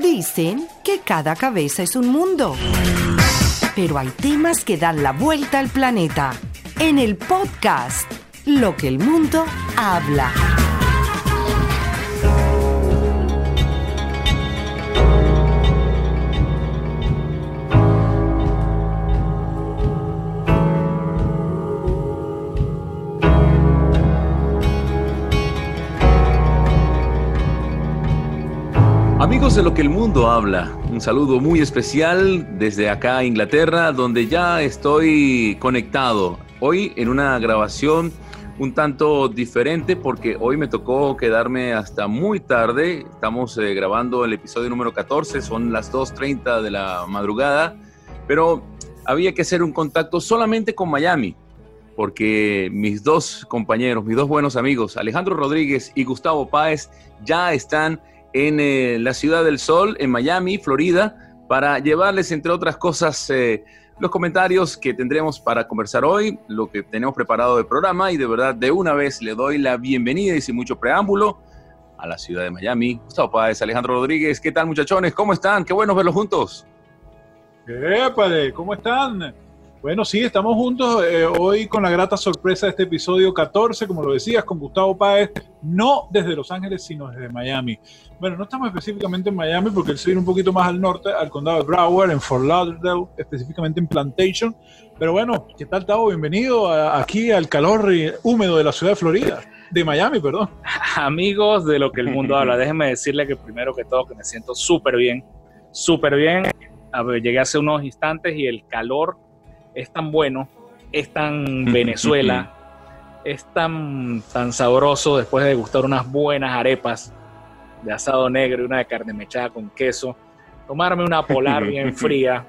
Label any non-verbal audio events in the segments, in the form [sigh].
Dicen que cada cabeza es un mundo. Pero hay temas que dan la vuelta al planeta. En el podcast, Lo que el mundo habla. Amigos de lo que el mundo habla, un saludo muy especial desde acá Inglaterra, donde ya estoy conectado. Hoy en una grabación un tanto diferente porque hoy me tocó quedarme hasta muy tarde. Estamos eh, grabando el episodio número 14, son las 2.30 de la madrugada, pero había que hacer un contacto solamente con Miami porque mis dos compañeros, mis dos buenos amigos, Alejandro Rodríguez y Gustavo Páez, ya están en eh, la Ciudad del Sol, en Miami, Florida, para llevarles, entre otras cosas, eh, los comentarios que tendremos para conversar hoy, lo que tenemos preparado de programa y de verdad de una vez le doy la bienvenida y sin mucho preámbulo a la ciudad de Miami. Gustavo Páez, Alejandro Rodríguez, ¿qué tal muchachones? ¿Cómo están? Qué bueno verlos juntos. ¡Épale! ¿Cómo están? Bueno, sí, estamos juntos eh, hoy con la grata sorpresa de este episodio 14, como lo decías, con Gustavo Páez, no desde Los Ángeles, sino desde Miami. Bueno, no estamos específicamente en Miami porque él se viene un poquito más al norte, al condado de Broward, en Fort Lauderdale, específicamente en Plantation. Pero bueno, ¿qué tal, Tavo? Bienvenido aquí al calor húmedo de la ciudad de Florida, de Miami, perdón. [laughs] Amigos de lo que el mundo habla, déjenme decirle que primero que todo que me siento súper bien, súper bien. A ver, llegué hace unos instantes y el calor es tan bueno, es tan [laughs] Venezuela, es tan, tan sabroso después de gustar unas buenas arepas de asado negro y una de carne mechada con queso, tomarme una polar [laughs] bien fría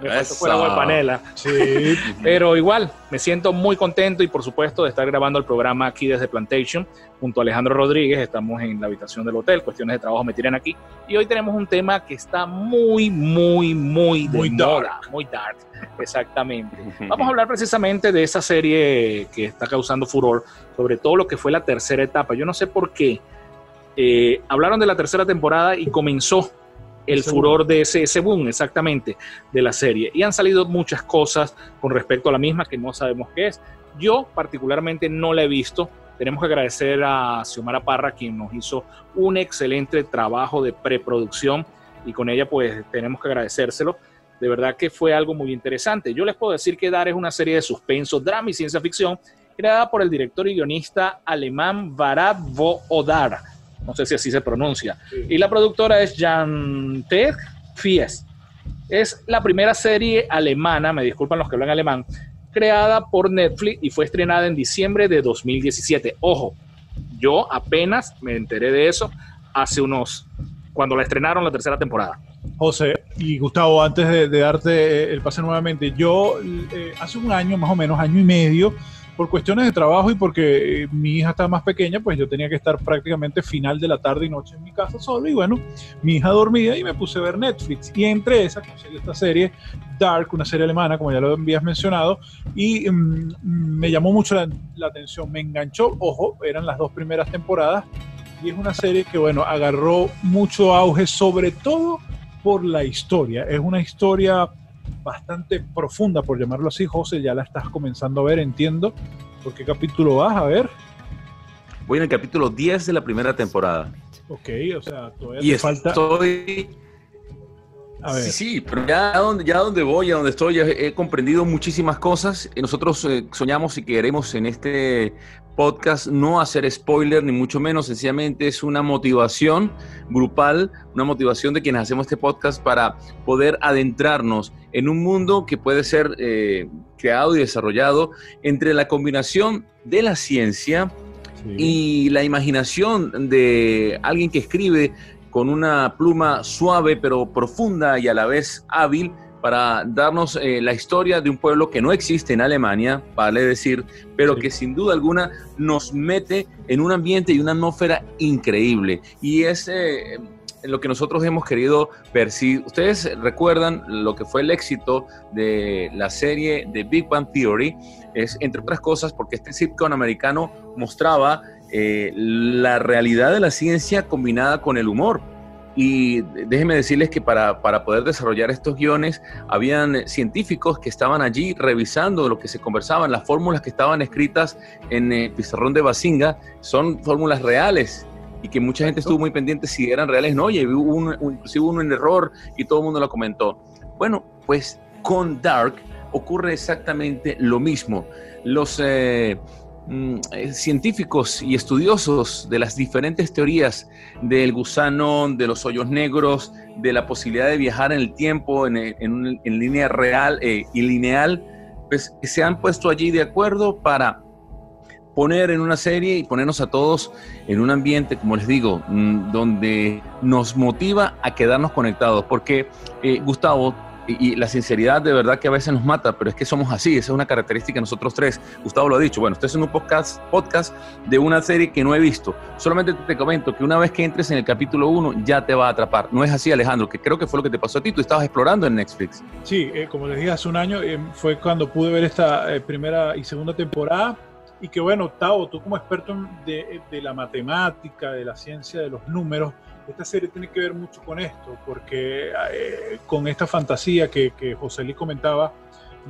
me faltó fuera de panela. Sí. [laughs] Pero igual, me siento muy contento y por supuesto de estar grabando el programa aquí desde Plantation junto a Alejandro Rodríguez. Estamos en la habitación del hotel, cuestiones de trabajo me tiran aquí. Y hoy tenemos un tema que está muy, muy, muy de muy dark. Muy dark, exactamente. [laughs] Vamos a hablar precisamente de esa serie que está causando furor, sobre todo lo que fue la tercera etapa. Yo no sé por qué. Eh, hablaron de la tercera temporada y comenzó el furor de ese, ese boom exactamente de la serie. Y han salido muchas cosas con respecto a la misma que no sabemos qué es. Yo particularmente no la he visto. Tenemos que agradecer a Xiomara Parra, quien nos hizo un excelente trabajo de preproducción y con ella pues tenemos que agradecérselo. De verdad que fue algo muy interesante. Yo les puedo decir que Dar es una serie de suspenso, drama y ciencia ficción creada por el director y guionista alemán Varad Odar no sé si así se pronuncia. Y la productora es Jan Ted Fies. Es la primera serie alemana, me disculpan los que hablan alemán, creada por Netflix y fue estrenada en diciembre de 2017. Ojo, yo apenas me enteré de eso hace unos, cuando la estrenaron la tercera temporada. José y Gustavo, antes de, darte el pase nuevamente, yo eh, hace un año, más o menos, año y medio, por cuestiones de trabajo y porque eh, mi hija estaba más pequeña, pues yo tenía que estar prácticamente final de la tarde y noche en mi casa solo. Y bueno, mi hija dormía y me puse a ver Netflix. Y entre esas conseguí esta serie, Dark, una serie alemana, como ya lo habías mencionado, y mm, me llamó mucho la, atención, me enganchó. Ojo, eran las dos primeras temporadas. Y es una serie que, bueno, agarró mucho auge, sobre todo por la historia. Es una historia bastante profunda, por llamarlo así. José, ya la estás comenzando a ver, entiendo. ¿Por qué capítulo vas a ver? Voy en el capítulo 10 de la primera temporada. Ok, o sea, todavía y falta. Estoy. A ver. Sí, sí, pero ya donde, ya donde voy, a donde estoy, he comprendido muchísimas cosas. Nosotros eh, soñamos y queremos en este podcast no hacer spoiler, ni mucho menos, sencillamente es una motivación grupal, una motivación de quienes hacemos este podcast para poder adentrarnos en un mundo que puede ser eh, creado y desarrollado entre la combinación de la ciencia y la imaginación de alguien que escribe con una pluma suave pero profunda y a la vez hábil para darnos eh, la historia de un pueblo que no existe en Alemania, vale decir, pero que sin duda alguna nos mete en un ambiente y una atmósfera increíble. Y es eh, lo que nosotros hemos querido percibir. Ustedes recuerdan lo que fue el éxito de la serie de Big Bang Theory, es entre otras cosas porque este sitcom americano mostraba eh, la realidad de la ciencia combinada con el humor y déjenme decirles que para, para, poder desarrollar estos guiones, habían científicos que estaban allí revisando lo que se conversaban, las fórmulas que estaban escritas en el pizarrón de Basinga son fórmulas reales y que mucha gente estuvo muy pendiente si eran reales no, y hubo un, inclusive hubo un error y todo el mundo lo comentó. Bueno, pues con Dark ocurre exactamente lo mismo. Los eh, eh, científicos y estudiosos de las diferentes teorías del gusano, de los hoyos negros, de la posibilidad de viajar en el tiempo en, en, línea real eh, y lineal, pues se han puesto allí de acuerdo para poner en una serie y ponernos a todos en un ambiente, como les digo, mm, donde nos motiva a quedarnos conectados. Porque, Gustavo, y, la sinceridad de verdad que a veces nos mata, pero es que somos así, esa es una característica de nosotros tres. Gustavo lo ha dicho, bueno, estoy en un podcast, podcast de una serie que no he visto. Solamente te comento que una vez que entres en el capítulo 1 ya te va a atrapar. No es así, Alejandro, que creo que fue lo que te pasó a ti, tú estabas explorando en Netflix. Sí, eh, como les dije hace un año, eh, fue cuando pude ver esta eh, primera y segunda temporada. Y que bueno, Tavo, tú como experto de, de la matemática, de la ciencia, de los números, esta serie tiene que ver mucho con esto, porque eh, con esta fantasía que, que José Luis comentaba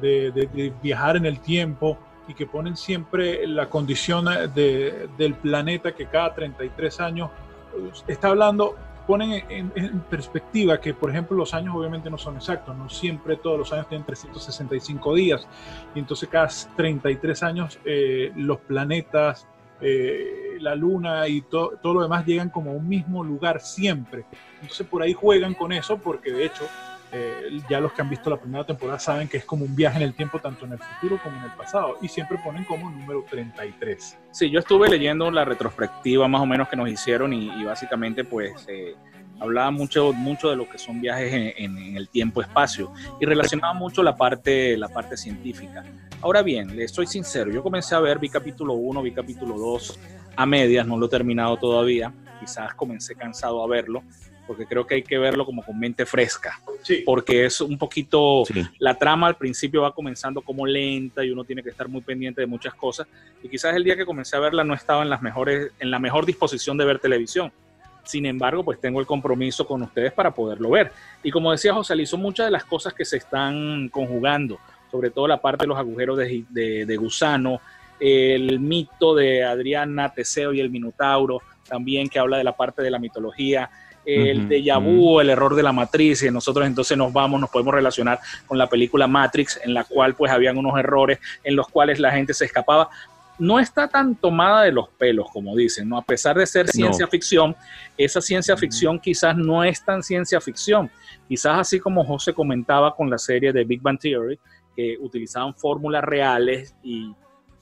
de, viajar en el tiempo y que ponen siempre la condición del planeta que cada 33 años eh, está hablando, ponen en, perspectiva que, por ejemplo, los años obviamente no son exactos, no siempre todos los años tienen 365 días, y entonces cada 33 años eh, los planetas eh, la luna y todo lo demás llegan como a un mismo lugar siempre. Entonces por ahí juegan con eso porque de hecho eh, ya los que han visto la primera temporada saben que es como un viaje en el tiempo tanto en el futuro como en el pasado y siempre ponen como número 33. Sí, yo estuve leyendo la retrospectiva más o menos que nos hicieron y, básicamente pues... Eh, hablaba mucho, mucho de lo que son viajes en, el tiempo-espacio y relacionaba mucho la parte, la parte científica. Ahora bien, le estoy sincero, yo comencé a ver, vi capítulo 1, vi capítulo 2 a medias, no lo he terminado todavía, quizás comencé cansado a verlo, porque creo que hay que verlo como con mente fresca, sí. porque es un poquito, la trama al principio va comenzando como lenta y uno tiene que estar muy pendiente de muchas cosas, y quizás el día que comencé a verla no estaba en, las mejores, en la mejor disposición de ver televisión, sin embargo, pues tengo el compromiso con ustedes para poderlo ver. Y como decía José Luis, son muchas de las cosas que se están conjugando, sobre todo la parte de los agujeros de, gusano, el mito de Adriana, Teseo y el Minotauro, también que habla de la parte de la mitología, el de vu, el error de la matriz, y nosotros entonces nos vamos, nos podemos relacionar con la película Matrix, en la cual pues habían unos errores en los cuales la gente se escapaba no está tan tomada de los pelos, como dicen, ¿no? A pesar de ser ciencia ficción, esa ciencia ficción quizás no es tan ciencia ficción. Quizás así como José comentaba con la serie de Big Bang Theory, que utilizaban fórmulas reales y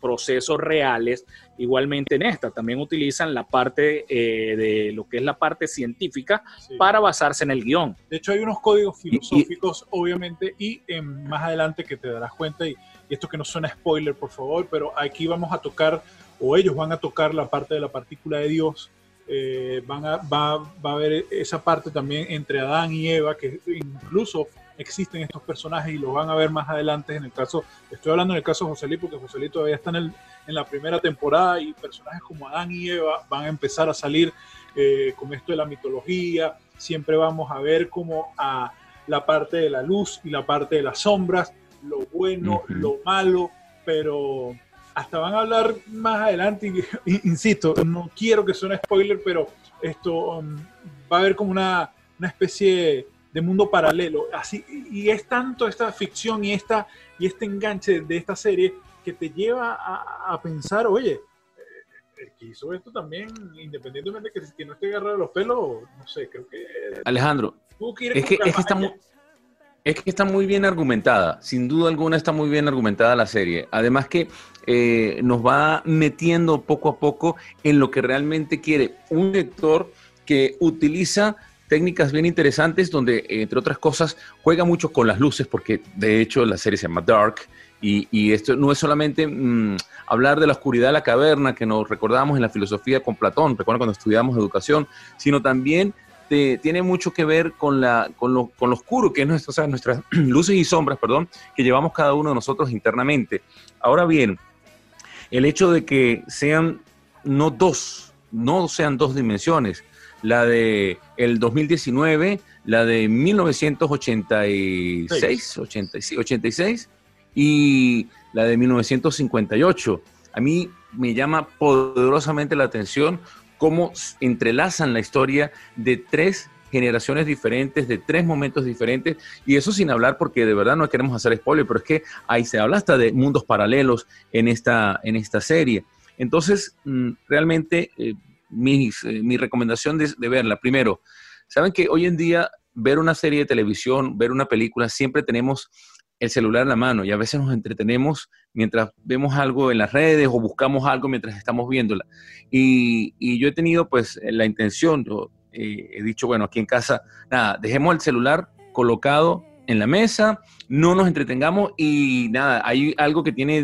procesos reales, igualmente en esta también utilizan la parte eh, de lo que es la parte científica para basarse en el guion. De hecho hay unos códigos filosóficos, obviamente, y más adelante que te darás cuenta y y esto que no suena spoiler, por favor, pero aquí vamos a tocar, o ellos van a tocar la parte de la partícula de Dios, eh, van a, va, va, a haber esa parte también entre Adán y Eva, que incluso existen estos personajes y lo van a ver más adelante en el caso, estoy hablando en el caso de José Luis, porque José Luis todavía está en, el, en la primera temporada y personajes como Adán y Eva van a empezar a salir eh, con esto de la mitología, siempre vamos a ver como a la parte de la luz y la parte de las sombras, lo bueno, lo malo, pero hasta van a hablar más adelante, insisto, no quiero que suene spoiler, pero esto um, va a haber como una, una, especie de mundo paralelo. Así, y es tanto esta ficción y, esta, y este enganche de esta serie que te lleva a, pensar, oye, eh, el que hizo esto también, independientemente de que, no esté agarrado de los pelos, no sé, creo que... Alejandro, es que, es que está muy... Es que está muy bien argumentada, sin duda alguna está muy bien argumentada la serie. Además que eh, nos va metiendo poco a poco en lo que realmente quiere un lector que utiliza técnicas bien interesantes donde, entre otras cosas, juega mucho con las luces, porque de hecho la serie se llama Dark, y, esto no es solamente mm, hablar de la oscuridad de la caverna que nos recordamos en la filosofía con Platón, recuerda cuando estudiamos educación, sino también tiene mucho que ver con, la, con, lo, con oscuro, que es nuestro, nuestras [clears throat] luces y sombras, perdón, que llevamos cada uno de nosotros internamente. Ahora bien, el hecho de que sean no dos, no sean dos dimensiones, la de el 2019, la de 1986, 86, y la de 1958. A mí me llama poderosamente la atención cómo entrelazan la historia de tres generaciones diferentes, de tres momentos diferentes, y eso sin hablar porque de verdad no queremos hacer spoiler, pero es que ahí se habla hasta de mundos paralelos en esta, en esta serie. Entonces, mm, realmente, eh, eh, mi recomendación de, de verla, primero, saben que hoy en día ver una serie de televisión, ver una película, siempre tenemos el celular en la mano y a veces nos entretenemos mientras vemos algo en las redes o buscamos algo mientras estamos viéndola. Y, y yo he tenido pues la intención, eh, he dicho, bueno, aquí en casa, nada, dejemos el celular colocado en la mesa, no nos entretengamos y nada, hay algo que tiene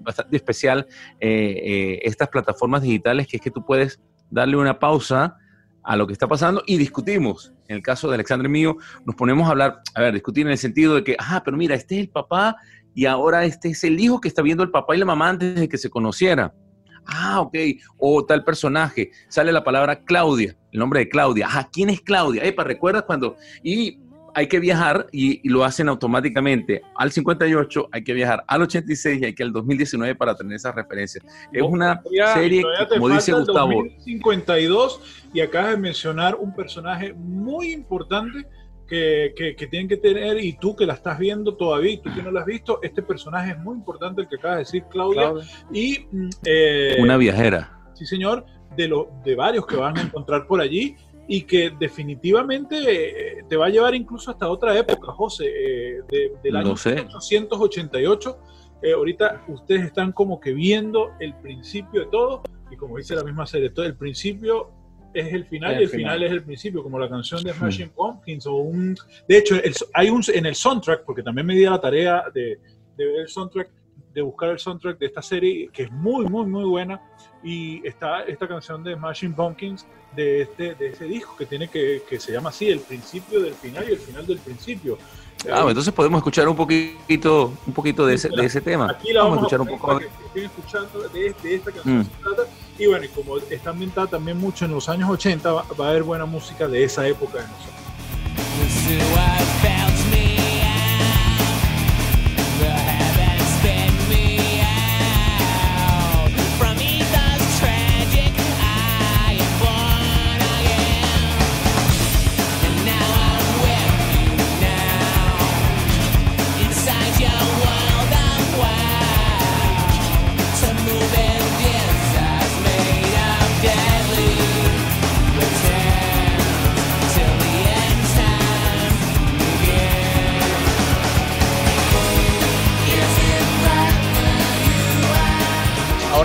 bastante especial eh, eh, estas plataformas digitales, que es que tú puedes darle una pausa a lo que está pasando y discutimos. En el caso de Alexandre mío, nos ponemos a hablar, a ver, discutir en el sentido de que, ah, pero mira, este es el papá y ahora este es el hijo que está viendo el papá y la mamá antes de que se conociera. Ah, ok. O tal personaje. Sale la palabra Claudia, el nombre de Claudia. Ah, ¿quién es Claudia? Epa, ¿recuerdas cuando? Y hay que viajar y, lo hacen automáticamente al 58, hay que viajar al 86 y hay que al 2019 para tener esas referencias. Es una serie, como dice Gustavo. 52 y acabas de mencionar un personaje muy importante que, que, tienen que tener y tú que la estás viendo todavía y tú que no la has visto, este personaje es muy importante, el que acaba de decir Claudia. Y, mm, eh, una viajera. Sí, señor, de, lo, de varios que van a encontrar por allí y que definitivamente eh, te va a llevar incluso hasta otra época, José, eh, del año 1888. ahorita ustedes están como que viendo el principio de todo y como dice la misma serie, todo el principio es el final y el final. es el principio, como la canción de Smashing Pumpkins o un... De hecho, hay un en el soundtrack, porque también me di la tarea de, de ver el soundtrack, de buscar el soundtrack de esta serie, que es muy, muy, muy buena, y está esta canción de Smashing Pumpkins de, este, de ese disco que tiene que, que se llama así, el principio del final y el final del principio. Ah, entonces podemos escuchar un poquito, un poquito de ese, de ese tema. Aquí la vamos, a escuchar un poco. Que estén escuchando de, esta canción mm. se trata. Y bueno, y como está ambientada también mucho en los años 80, va, va a haber buena música de esa época de nosotros.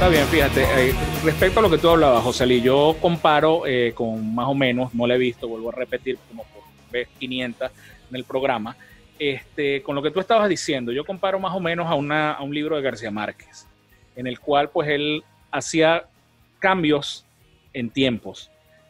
Bien, fíjate, eh, respecto a lo que tú hablabas, José Lee, yo comparo eh, con más o menos, no lo he visto, vuelvo a repetir como por vez 500 en el programa, este, con lo que tú estabas diciendo, yo comparo más o menos a, una, a un libro de García Márquez, en el cual pues él hacía cambios en tiempos,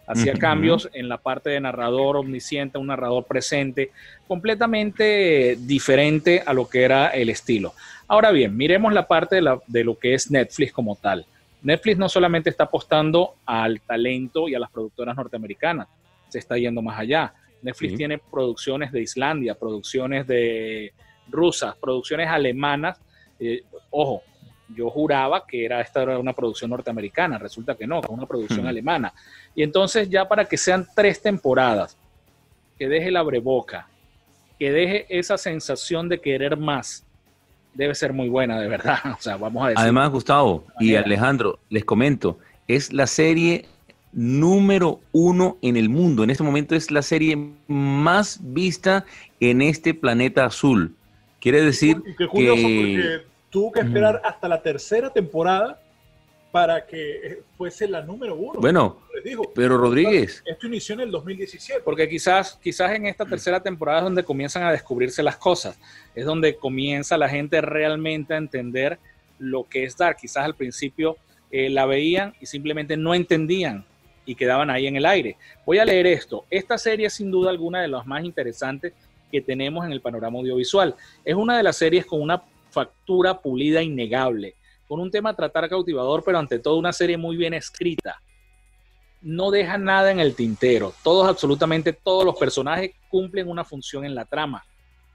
hacía cambios en la parte de narrador omnisciente, un narrador presente, completamente diferente a lo que era el estilo. Ahora bien, miremos la parte de, lo que es Netflix como tal. Netflix no solamente está apostando al talento y a las productoras norteamericanas, se está yendo más allá. Netflix tiene producciones de Islandia, producciones de rusas, producciones alemanas. Eh, ojo, yo juraba que era esta era una producción norteamericana, resulta que no, que es una producción alemana. Y entonces ya para que sean tres temporadas, que deje la breboca, que deje esa sensación de querer más, debe ser muy buena, de verdad. [laughs] O sea, vamos a decir. Además, Gustavo y Alejandro, les comento, es la serie número uno en el mundo. En este momento es la serie más vista en este planeta azul. Quiere decir qué curioso, porque tuvo que esperar hasta la tercera temporada para que fuese la número uno. Bueno, pero Rodríguez. Esto inició en el 2017. Porque quizás, quizás en esta tercera temporada es donde comienzan a descubrirse las cosas. Es donde comienza la gente realmente a entender lo que es dar. Quizás al principio eh, la veían y simplemente no entendían y quedaban ahí en el aire. Voy a leer esto. Esta serie es sin duda alguna de las más interesantes que tenemos en el panorama audiovisual. Es una de las series con una factura pulida innegable con un tema a tratar cautivador, pero ante todo una serie muy bien escrita. no deja nada en el tintero. Todos, absolutamente todos los personajes cumplen una función en la trama.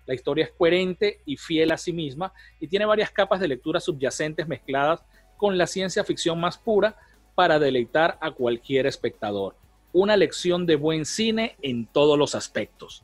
La historia es coherente y fiel a sí misma y tiene varias capas de lectura subyacentes mezcladas con la ciencia ficción más pura para deleitar a cualquier espectador. Una lección de buen cine en todos los aspectos.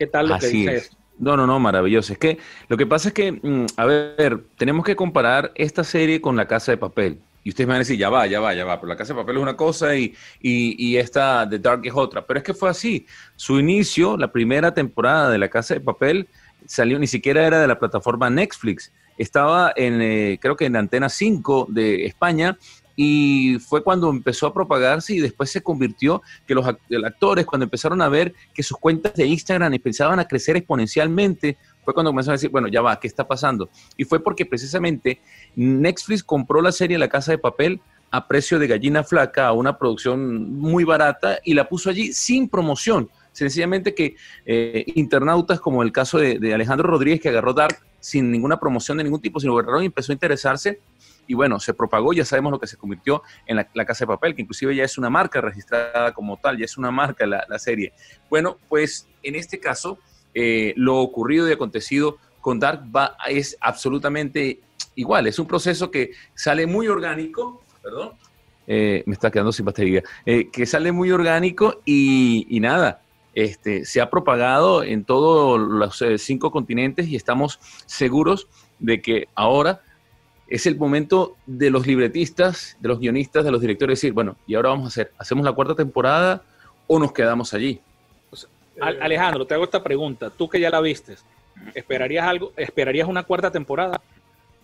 ¿Qué tal lo que dice No, no, no, maravilloso. Es que lo que pasa es que, mm, a ver, tenemos que comparar esta serie con La Casa de Papel. Y ustedes me van a decir, ya va, ya va, ya va, pero La Casa de Papel es una cosa y, y, esta The Dark es otra. Pero es que fue así. Su inicio, la primera temporada de La Casa de Papel, salió, ni siquiera era de la plataforma Netflix. Estaba en, eh, creo que en Antena 5 de España y fue cuando empezó a propagarse y después se convirtió que los actores cuando empezaron a ver que sus cuentas de Instagram empezaban a crecer exponencialmente fue cuando comenzaron a decir, bueno, ya va, ¿qué está pasando? Y fue porque precisamente Netflix compró la serie La Casa de Papel a precio de gallina flaca, a una producción muy barata, y la puso allí sin promoción. Sencillamente que eh, internautas, como el caso de, Alejandro Rodríguez, que agarró Dark sin ninguna promoción de ningún tipo, sino agarró y empezó a interesarse, y bueno, se propagó, ya sabemos lo que se convirtió en la, Casa de Papel, que inclusive ya es una marca registrada como tal, ya es una marca la, la serie. Bueno, pues en este caso, eh, lo ocurrido y acontecido con Dark va, es absolutamente igual. Es un proceso que sale muy orgánico, perdón, eh, me está quedando sin batería, eh, que sale muy orgánico y, nada, este, se ha propagado en todos los cinco continentes y estamos seguros de que ahora es el momento de los libretistas, de los guionistas, de los directores decir, bueno, ¿y ahora vamos a hacer? ¿Hacemos la cuarta temporada o nos quedamos allí? Alejandro, te hago esta pregunta. Tú que ya la viste, ¿esperarías algo? ¿Esperarías una cuarta temporada?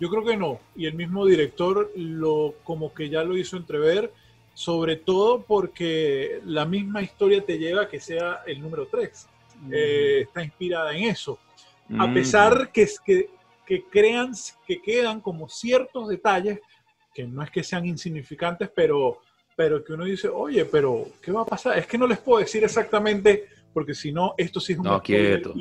Yo creo que no. Y el mismo director lo como que ya lo hizo entrever, sobre todo porque la misma historia te lleva a que sea el número 3. Eh, está inspirada en eso. A pesar que, que, que crean que quedan como ciertos detalles que no es que sean insignificantes, pero, pero que uno dice, oye, pero ¿qué va a pasar? Es que no les puedo decir exactamente porque si no, esto sí es un... No, [laughs] quieto.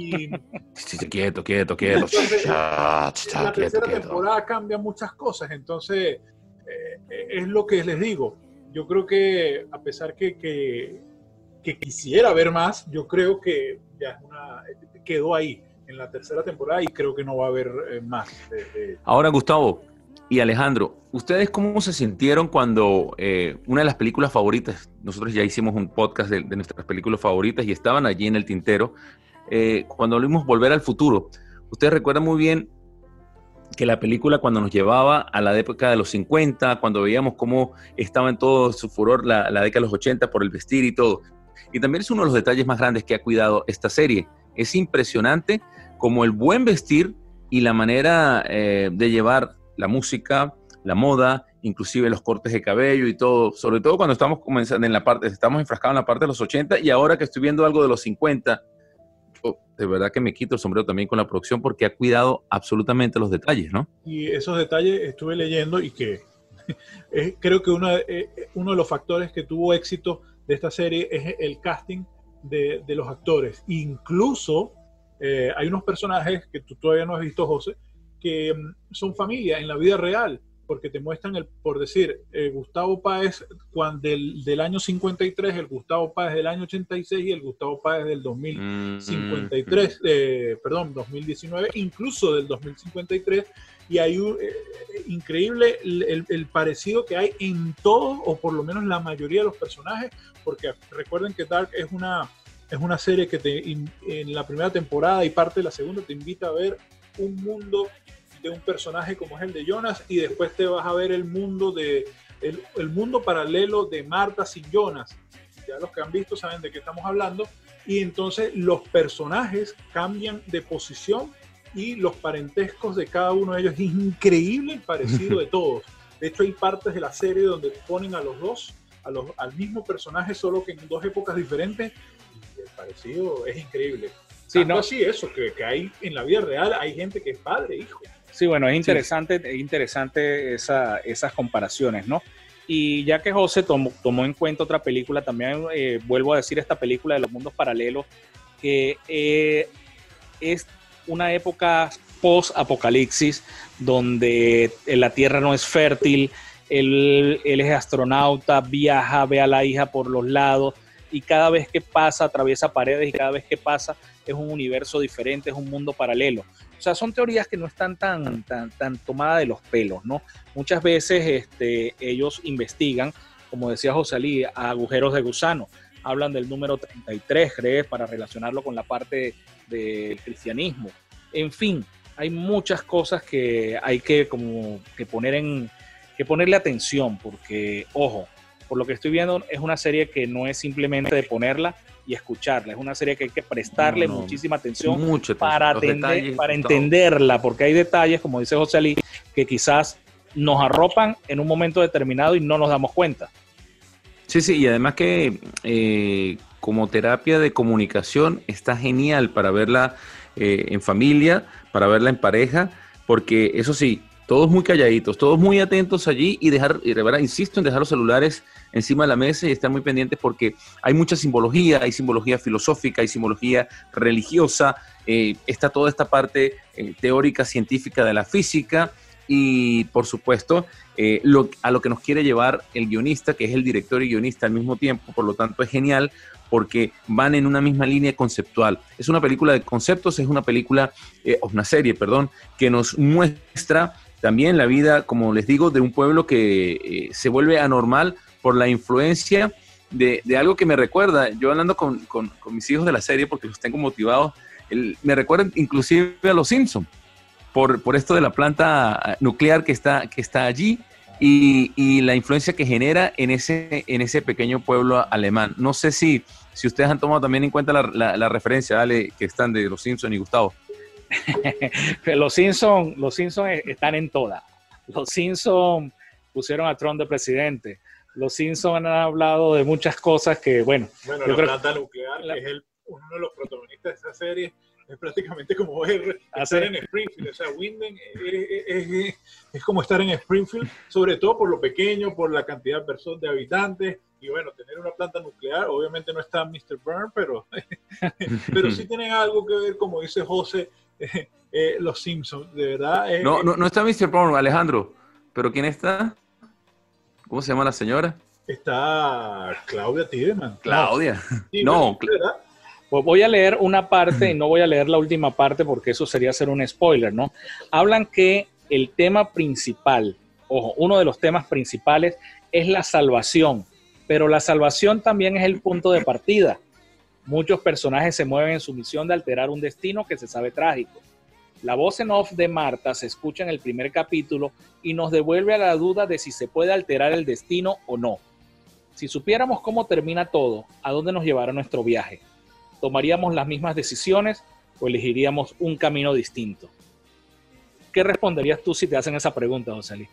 quieto, quieto, quieto. la tercera temporada cambia muchas cosas, entonces eh, es lo que les digo. Yo creo que a pesar que, que, quisiera ver más, yo creo que ya quedó ahí en la tercera temporada y creo que no va a haber eh, más. Ahora, Gustavo, y Alejandro, ¿ustedes cómo se sintieron cuando eh, una de las películas favoritas, nosotros ya hicimos un podcast de, nuestras películas favoritas y estaban allí en el tintero, eh, cuando volvimos Volver al Futuro, ustedes recuerdan muy bien que la película cuando nos llevaba a la época de los 50, cuando veíamos cómo estaba en todo su furor la, década de los 80 por el vestir y todo. Y también es uno de los detalles más grandes que ha cuidado esta serie. Es impresionante como el buen vestir y la manera eh, de llevar la música, la moda, inclusive los cortes de cabello y todo, sobre todo cuando estamos comenzando en la parte, estamos enfrascados en la parte de los 80 y ahora que estoy viendo algo de los 50, de verdad que me quito el sombrero también con la producción porque ha cuidado absolutamente los detalles, ¿no? Y esos detalles estuve leyendo y que [laughs] creo que eh, uno de los factores que tuvo éxito de esta serie es el casting de, los actores. Incluso eh, hay unos personajes que tú todavía no has visto, José, que mm, son familia en la vida real, porque te muestran, el, por decir, eh, Gustavo Páez cuando del, del, año 53, el Gustavo Páez del año 86 y el Gustavo Páez del 2053, mm, eh, perdón, 2019, incluso del 2053, y hay un, eh, increíble el, el, parecido que hay en todos, o por lo menos la mayoría de los personajes, porque recuerden que Dark es una, es una serie que te, en la primera temporada y parte de la segunda te invita a ver un mundo de un personaje como es el de Jonas y después te vas a ver el mundo de el, mundo paralelo de Marta sin Jonas. Ya los que han visto saben de qué estamos hablando. Y entonces los personajes cambian de posición y los parentescos de cada uno de ellos. Es increíble el parecido de [laughs] todos. De hecho, hay partes de la serie donde ponen a los dos, a los, al mismo personaje, solo que en dos épocas diferentes. Y el parecido es increíble. Sí, no. así eso, que, que, hay en la vida real hay gente que es padre, hijo. Sí, bueno, es interesante, es interesante esa, esas comparaciones, ¿no? Y ya que José tomó, tomó en cuenta otra película, también eh, vuelvo a decir esta película de los mundos paralelos, que eh, es una época post-apocalipsis donde la tierra no es fértil él, él es astronauta, viaja, ve a la hija por los lados y cada vez que pasa atraviesa paredes y cada vez que pasa es un universo diferente, es un mundo paralelo. O sea, son teorías que no están tan, tan, tan tomadas de los pelos, ¿no? Muchas veces este, ellos investigan, como decía José Ali, agujeros de gusano. Hablan del número 33, ¿crees? Para relacionarlo con la parte del cristianismo. En fin, hay muchas cosas que hay que, como, que, poner en, que ponerle atención, porque, ojo, por lo que estoy viendo, es una serie que no es simplemente de ponerla y escucharla, es una serie que hay que prestarle muchísima atención para, atender, para entenderla, porque hay detalles, como dice José Ali, que quizás nos arropan en un momento determinado y no nos damos cuenta. Sí, sí, y además que eh, como terapia de comunicación está genial para verla eh, en familia, para verla en pareja, porque eso sí, todos muy calladitos, todos muy atentos allí y dejar, y de verdad, insisto en dejar los celulares encima de la mesa y estar muy pendientes porque hay mucha simbología, hay simbología filosófica, hay simbología religiosa, eh, está toda esta parte eh, teórica, científica de la física y por supuesto eh, lo, a lo que nos quiere llevar el guionista, que es el director y guionista al mismo tiempo, por lo tanto es genial porque van en una misma línea conceptual. Es una película de conceptos, es una película, una serie, perdón, que nos muestra también la vida, como les digo, de un pueblo que eh, se vuelve anormal por la influencia de, algo que me recuerda, yo hablando con, mis hijos de la serie, porque los tengo motivados, me recuerda inclusive a los Simpsons, por, por esto de la planta nuclear que está, que está allí y, la influencia que genera en ese, en ese pequeño pueblo alemán. No sé si, si ustedes han tomado también en cuenta la, la referencia, dale, que están de los Simpsons y Gustavo. los [laughs] Simpsons los Simpson están en todas. Los Simpsons pusieron a Trump de presidente. Los Simpsons han hablado de muchas cosas que, bueno. Bueno, la planta nuclear, que es uno de los protagonistas de esa serie, es prácticamente como [laughs] ver, ah, estar en Springfield. O sea, Winden es, como estar en Springfield, sobre todo por lo pequeño, por la cantidad de, de habitantes. Y bueno, tener una planta nuclear, obviamente no está Mr. Byrne, pero, [laughs] pero sí tienen algo que ver, como dice José, eh, los Simpsons, de verdad. Eh, no, no, no está Mr. Brown, Alejandro, pero ¿quién está? ¿Cómo se llama la señora? Está Claudia Tiedemann. Claudia. no, pues voy a leer una parte y no voy a leer la última parte porque eso sería ser un spoiler, ¿no? Hablan que el tema principal, ojo, uno de los temas principales es la salvación, pero la salvación también es el punto de partida. Muchos personajes se mueven en su misión de alterar un destino que se sabe trágico. La voz en off de Marta se escucha en el primer capítulo y nos devuelve a la duda de si se puede alterar el destino o no. Si supiéramos cómo termina todo, ¿a dónde nos llevará nuestro viaje? ¿Tomaríamos las mismas decisiones o elegiríamos un camino distinto? ¿Qué responderías tú si te hacen esa pregunta, José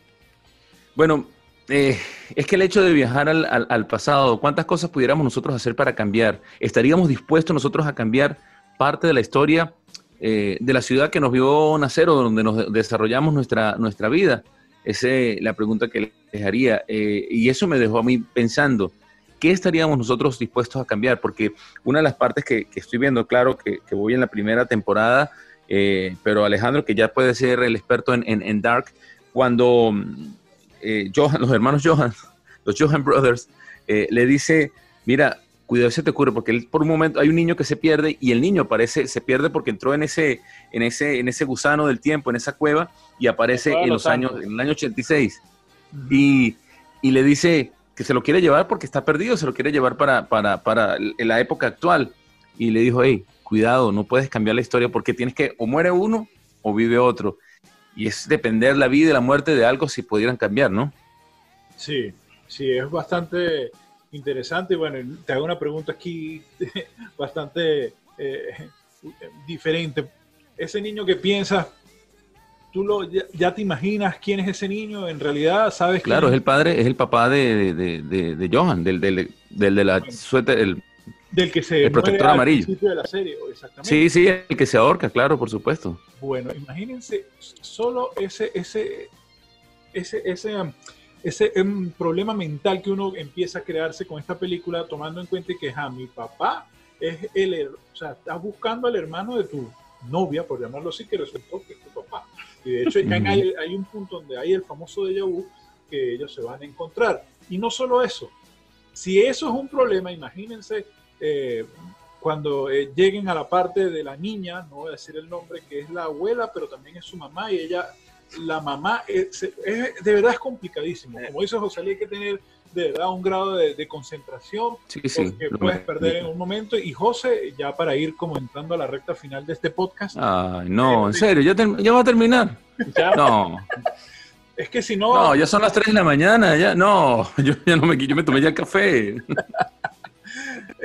Bueno, eh, es que el hecho de viajar al, pasado, ¿cuántas cosas pudiéramos nosotros hacer para cambiar? ¿Estaríamos dispuestos nosotros a cambiar parte de la historia eh, de la ciudad que nos vio nacer o donde nos desarrollamos nuestra, nuestra vida? Esa es la pregunta que les haría. Eh, y eso me dejó a mí pensando, ¿qué estaríamos nosotros dispuestos a cambiar? Porque una de las partes que, estoy viendo, claro, que, voy en la primera temporada, pero Alejandro, que ya puede ser el experto en, en Dark, cuando eh, los hermanos Johan, [laughs] los Johan Brothers, eh, le dice, mira, cuidado se te ocurre, porque él, por un momento hay un niño que se pierde y el niño aparece, se pierde porque entró en ese, en ese, en ese gusano del tiempo, en esa cueva, y aparece en los años, en el año 86. y, y, le dice que se lo quiere llevar porque está perdido, se lo quiere llevar para, para, para la época actual. Y le dijo, hey, cuidado, no puedes cambiar la historia porque tienes que, o muere uno o vive otro y es depender la vida y la muerte de algo si pudieran cambiar, ¿no? Sí, sí, es bastante interesante. Bueno, te hago una pregunta aquí [laughs] bastante eh, diferente. Ese niño que piensas, tú lo, ya, te imaginas quién es ese niño, en realidad sabes Claro, es el padre, es el papá de, de, Johan, del, del, del, de la suerte, el, del que se el protector amarillo. De la serie, exactamente. Sí, sí, el que se ahorca, claro, por supuesto. Bueno, imagínense solo ese, ese, ese, ese, ese um, problema mental que uno empieza a crearse con esta película, tomando en cuenta que ja, mi papá es el, o sea, estás buscando al hermano de tu novia, por llamarlo así, que resultó que es tu papá. Y de hecho, hay, hay, un punto donde hay el famoso de vu que ellos se van a encontrar. Y no solo eso, si eso es un problema, imagínense eh, cuando eh, lleguen a la parte de la niña, no voy a decir el nombre, que es la abuela, pero también es su mamá y ella, la mamá, es, de verdad es complicadísimo. Como dice José, hay que tener de verdad un grado de, concentración que puedes perder en un momento. Y José, ya para ir como entrando a la recta final de este podcast. Ay, no, en serio, ya, ya va a terminar. No. Es que si no. No, ya son las 3 de la mañana, ya. No, [laughs] yo ya no me, yo me tomé ya el café. [laughs]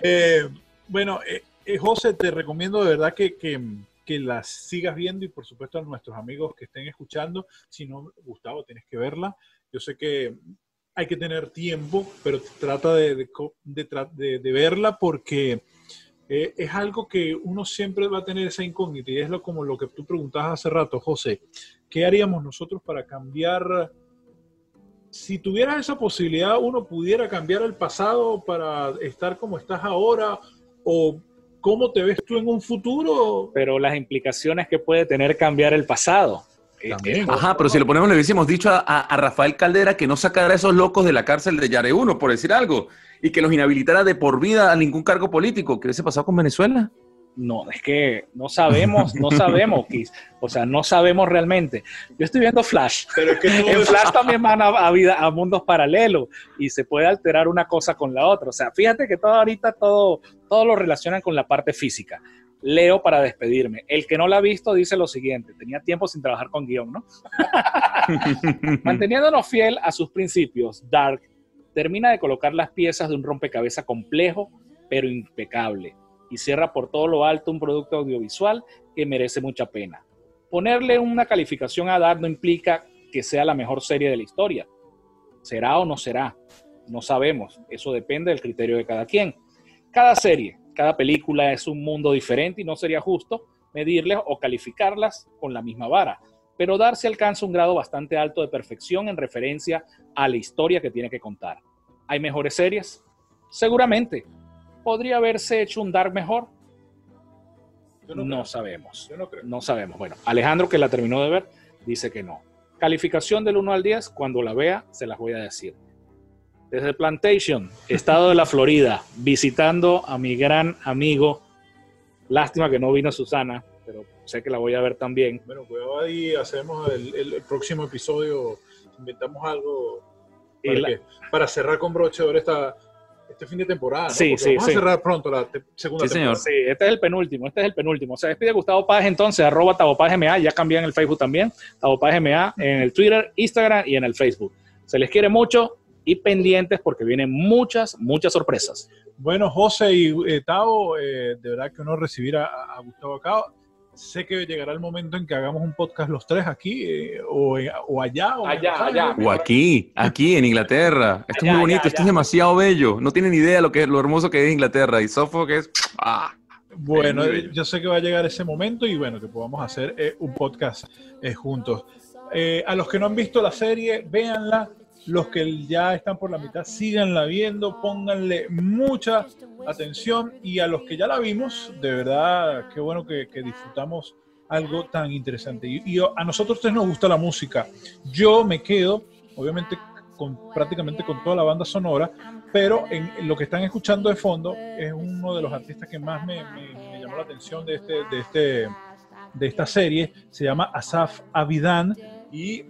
Eh, bueno, eh, eh, José, te recomiendo de verdad que, que, que, las sigas viendo y por supuesto a nuestros amigos que estén escuchando. Si no, Gustavo, tienes que verla. Yo sé que hay que tener tiempo, pero trata de, verla porque eh, es algo que uno siempre va a tener esa incógnita y es lo, como lo que tú preguntabas hace rato, José. ¿Qué haríamos nosotros para cambiar? Si tuvieras esa posibilidad, uno pudiera cambiar el pasado para estar como estás ahora o cómo te ves tú en un futuro. Pero las implicaciones que puede tener cambiar el pasado. Ajá, pero si lo ponemos, le hubiésemos dicho a, Rafael Caldera que no sacara a esos locos de la cárcel de Yare 1, por decir algo, y que los inhabilitara de por vida a ningún cargo político. ¿Qué hubiese pasado con Venezuela? No, es que no sabemos, no sabemos, [laughs] O sea, no sabemos realmente. Yo estoy viendo Flash. Pero es que [laughs] en Flash también van a, vida, a mundos paralelos y se puede alterar una cosa con la otra. O sea, fíjate que todo ahorita todo, todo lo relacionan con la parte física leo para despedirme. El que no la ha visto dice lo siguiente, tenía tiempo sin trabajar con guion, ¿no? [laughs] Manteniéndonos fiel a sus principios, Dark termina de colocar las piezas de un rompecabezas complejo, pero impecable, y cierra por todo lo alto un producto audiovisual que merece mucha pena. Ponerle una calificación a Dark no implica que sea la mejor serie de la historia. ¿Será o no será? No sabemos. Eso depende del criterio de cada quien. Cada serie, cada película es un mundo diferente y no sería justo medirles o calificarlas con la misma vara. Pero Darcy alcanza un grado bastante alto de perfección en referencia a la historia que tiene que contar. ¿Hay mejores series? Seguramente. ¿Podría haberse hecho un Dark mejor? No, sabemos. no, no sabemos. Bueno, Alejandro, que la terminó de ver, dice que no. Calificación del 1 al 10, cuando la vea, se las voy a decir desde Plantation, estado de la Florida, visitando a mi gran amigo. Lástima que no vino Susana, pero sé que la voy a ver también. Bueno, pues ahí hacemos el, próximo episodio, inventamos algo para, cerrar con broche de esta, este fin de temporada. Sí, sí, vamos a cerrar pronto la segunda sí, temporada. Señor. Sí, este es el penúltimo, este es el penúltimo. Se despide Gustavo Páez entonces, arroba MA, ya cambié en el Facebook también, MA en el Twitter, Instagram y en el Facebook. Se les quiere mucho, y pendientes porque vienen muchas, muchas sorpresas. Bueno, José y eh, Tavo, eh, de verdad que uno recibir a, Gustavo acá. Sé que llegará el momento en que hagamos un podcast los tres aquí, eh, o, o, allá, o allá, allá. O aquí, aquí en Inglaterra. Esto es muy bonito, esto es demasiado bello. No tienen idea lo que lo hermoso que es Inglaterra. Y que es. ¡ah! Bueno, yo sé que va a llegar ese momento y bueno, que podamos hacer un podcast juntos. a los que no han visto la serie, véanla los que ya están por la mitad, síganla viendo, pónganle mucha atención y a los que ya la vimos, de verdad, qué bueno que, disfrutamos algo tan interesante. Y, a nosotros nos gusta la música. Yo me quedo, obviamente, con, prácticamente con toda la banda sonora, pero en, lo que están escuchando de fondo es uno de los artistas que más me, llamó la atención de, este, de, este, de esta serie. Se llama Asaf Avidan y es,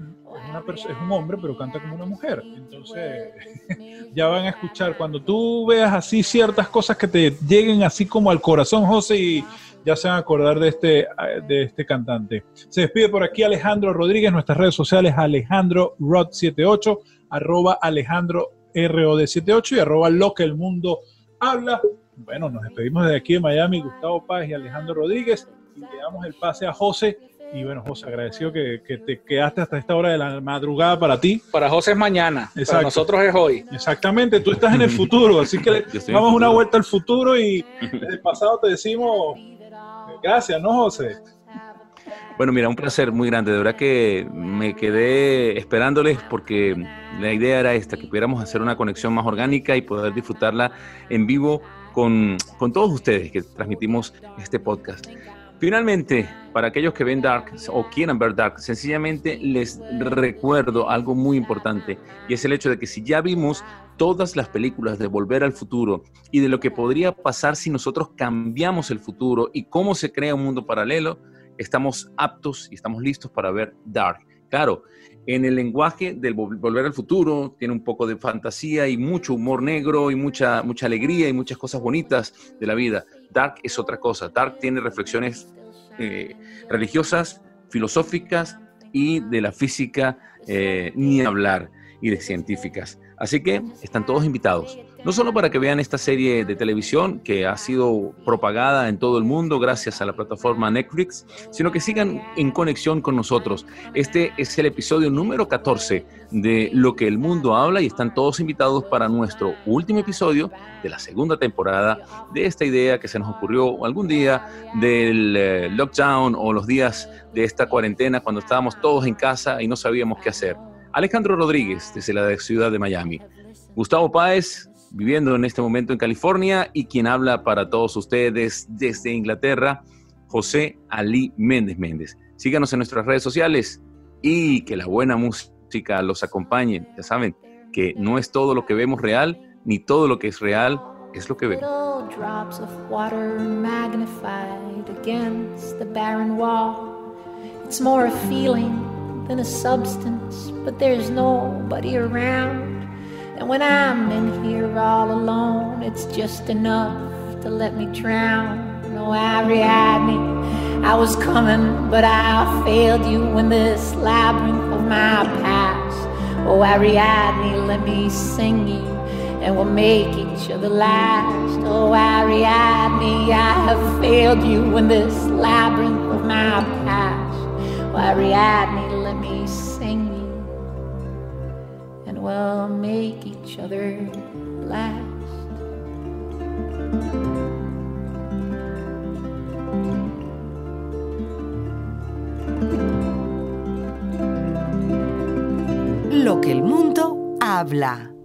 un hombre, pero canta como una mujer. Entonces, [laughs] ya van a escuchar, cuando tú veas así ciertas cosas que te lleguen así como al corazón, José, y ya se van a acordar de este, de este cantante. Se despide por aquí Alejandro Rodríguez, nuestras redes sociales, Alejandro Rod78, arroba Alejandro ROD78 y arroba lo que el mundo habla. Bueno, nos despedimos de aquí de Miami, Gustavo Páez y Alejandro Rodríguez, y le damos el pase a José y bueno, José, agradecido que, te quedaste hasta esta hora de la madrugada para ti. Para José es mañana, para nosotros es hoy. Exactamente, tú estás en el futuro, así que [laughs] damos una vuelta al futuro y [laughs] desde el pasado te decimos gracias, ¿no, José? Bueno, mira, un placer muy grande. De verdad que me quedé esperándoles porque la idea era esta, que pudiéramos hacer una conexión más orgánica y poder disfrutarla en vivo con, con todos ustedes que transmitimos este podcast. Finalmente, para aquellos que ven Dark o quieran ver Dark, sencillamente les recuerdo algo muy importante y es el hecho de que si ya vimos todas las películas de Volver al Futuro y de lo que podría pasar si nosotros cambiamos el futuro y cómo se crea un mundo paralelo, estamos aptos y estamos listos para ver Dark. Claro, en el lenguaje del Volver al Futuro tiene un poco de fantasía y mucho humor negro y mucha, mucha alegría y muchas cosas bonitas de la vida. Dark es otra cosa. Dark tiene reflexiones eh, religiosas, filosóficas y de la física, eh, ni hablar, y de científicas. Así que están todos invitados, no solo para que vean esta serie de televisión que ha sido propagada en todo el mundo gracias a la plataforma Netflix, sino que sigan en conexión con nosotros. Este es el episodio número 14 de Lo que el mundo habla y están todos invitados para nuestro último episodio de la segunda temporada de esta idea que se nos ocurrió algún día del eh, lockdown o los días de esta cuarentena cuando estábamos todos en casa y no sabíamos qué hacer. Alejandro Rodríguez, desde la ciudad de Miami. Gustavo Páez, viviendo en este momento en California, y quien habla para todos ustedes desde Inglaterra, José Ali Méndez Méndez. Síganos en nuestras redes sociales y que la buena música los acompañe. Ya saben que no es todo lo que vemos real, ni todo lo que es real es lo que vemos. Than a substance, but there's nobody around. And when I'm in here all alone, it's just enough to let me drown. No, Ariadne, I was coming, but I failed you in this labyrinth of my past. Oh, Ariadne, let me sing you, and we'll make each other last. Oh, Ariadne, I have failed you in this labyrinth of my past. Oh, Ariadne, will make each other last. Lo que el mundo habla.